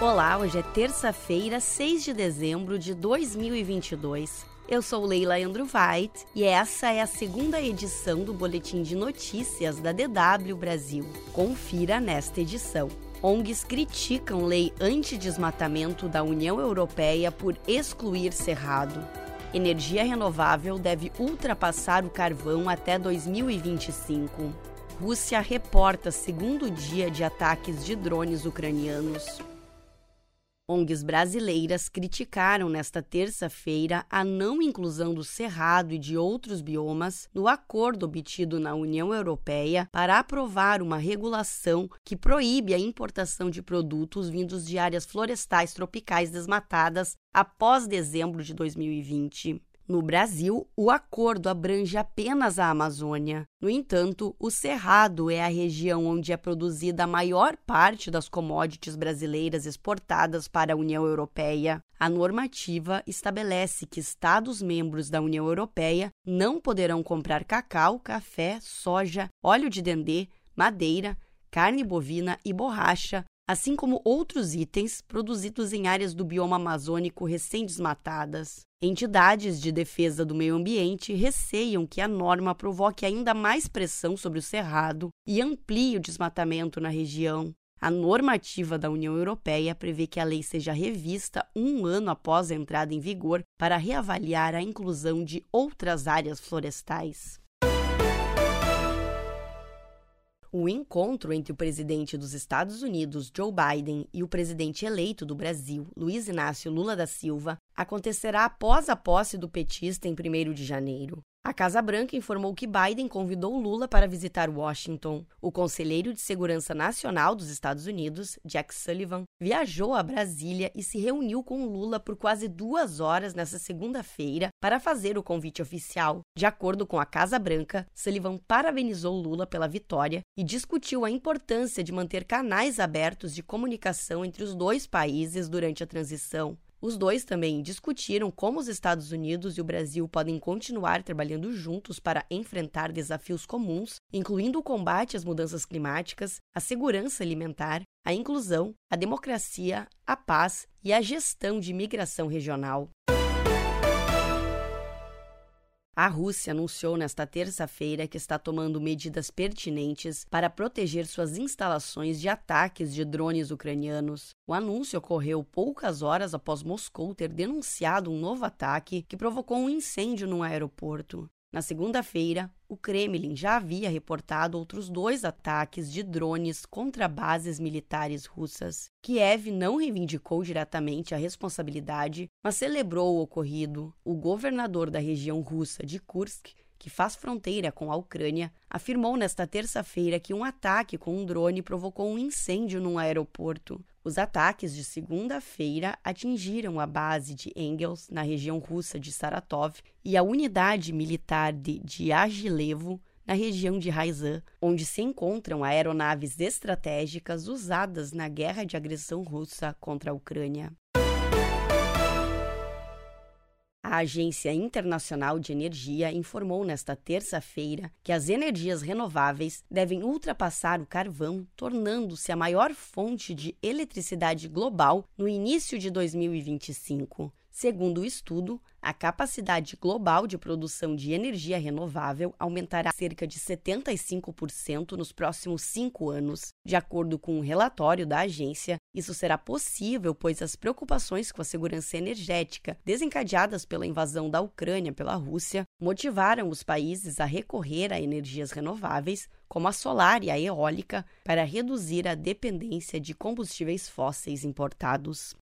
Olá, hoje é terça-feira, 6 de dezembro de 2022. Eu sou Leila Andrew White e essa é a segunda edição do Boletim de Notícias da DW Brasil. Confira nesta edição. ONGs criticam lei antidesmatamento da União Europeia por excluir cerrado. Energia renovável deve ultrapassar o carvão até 2025. Rússia reporta segundo dia de ataques de drones ucranianos. ONGs brasileiras criticaram nesta terça-feira a não inclusão do cerrado e de outros biomas no acordo obtido na União Europeia para aprovar uma regulação que proíbe a importação de produtos vindos de áreas florestais tropicais desmatadas após dezembro de 2020. No Brasil, o acordo abrange apenas a Amazônia. No entanto, o Cerrado é a região onde é produzida a maior parte das commodities brasileiras exportadas para a União Europeia. A normativa estabelece que Estados-membros da União Europeia não poderão comprar cacau, café, soja, óleo de dendê, madeira, carne bovina e borracha assim como outros itens produzidos em áreas do bioma amazônico recém-desmatadas. Entidades de defesa do meio ambiente receiam que a norma provoque ainda mais pressão sobre o cerrado e amplie o desmatamento na região. A normativa da União Europeia prevê que a lei seja revista um ano após a entrada em vigor para reavaliar a inclusão de outras áreas florestais. O encontro entre o presidente dos Estados Unidos, Joe Biden, e o presidente eleito do Brasil, Luiz Inácio Lula da Silva, acontecerá após a posse do petista em 1 de janeiro. A Casa Branca informou que Biden convidou Lula para visitar Washington. O conselheiro de Segurança Nacional dos Estados Unidos, Jack Sullivan, viajou a Brasília e se reuniu com Lula por quase duas horas nesta segunda-feira para fazer o convite oficial. De acordo com a Casa Branca, Sullivan parabenizou Lula pela vitória e discutiu a importância de manter canais abertos de comunicação entre os dois países durante a transição. Os dois também discutiram como os Estados Unidos e o Brasil podem continuar trabalhando juntos para enfrentar desafios comuns, incluindo o combate às mudanças climáticas, a segurança alimentar, a inclusão, a democracia, a paz e a gestão de migração regional. A Rússia anunciou nesta terça-feira que está tomando medidas pertinentes para proteger suas instalações de ataques de drones ucranianos. O anúncio ocorreu poucas horas após Moscou ter denunciado um novo ataque que provocou um incêndio no aeroporto. Na segunda-feira, o Kremlin já havia reportado outros dois ataques de drones contra bases militares russas. Kiev não reivindicou diretamente a responsabilidade, mas celebrou o ocorrido. O governador da região russa de Kursk que faz fronteira com a Ucrânia, afirmou nesta terça-feira que um ataque com um drone provocou um incêndio num aeroporto. Os ataques de segunda-feira atingiram a base de Engels, na região russa de Saratov, e a unidade militar de Diaghilevo, na região de Raizan, onde se encontram aeronaves estratégicas usadas na guerra de agressão russa contra a Ucrânia. A Agência Internacional de Energia informou nesta terça-feira que as energias renováveis devem ultrapassar o carvão, tornando-se a maior fonte de eletricidade global no início de 2025. Segundo o estudo, a capacidade global de produção de energia renovável aumentará cerca de 75% nos próximos cinco anos. De acordo com um relatório da agência, isso será possível pois as preocupações com a segurança energética desencadeadas pela invasão da Ucrânia pela Rússia motivaram os países a recorrer a energias renováveis, como a solar e a eólica, para reduzir a dependência de combustíveis fósseis importados.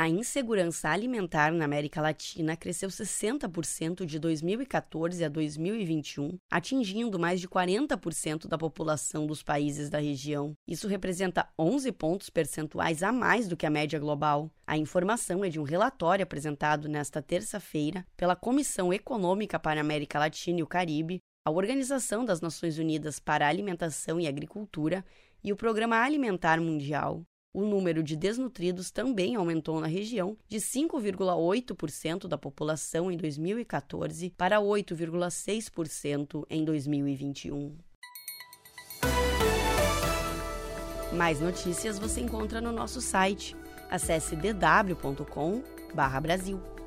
A insegurança alimentar na América Latina cresceu 60% de 2014 a 2021, atingindo mais de 40% da população dos países da região. Isso representa 11 pontos percentuais a mais do que a média global. A informação é de um relatório apresentado nesta terça-feira pela Comissão Econômica para a América Latina e o Caribe, a Organização das Nações Unidas para a Alimentação e Agricultura e o Programa Alimentar Mundial. O número de desnutridos também aumentou na região de 5,8% da população em 2014 para 8,6% em 2021. Mais notícias você encontra no nosso site. Acesse dw.com/brasil.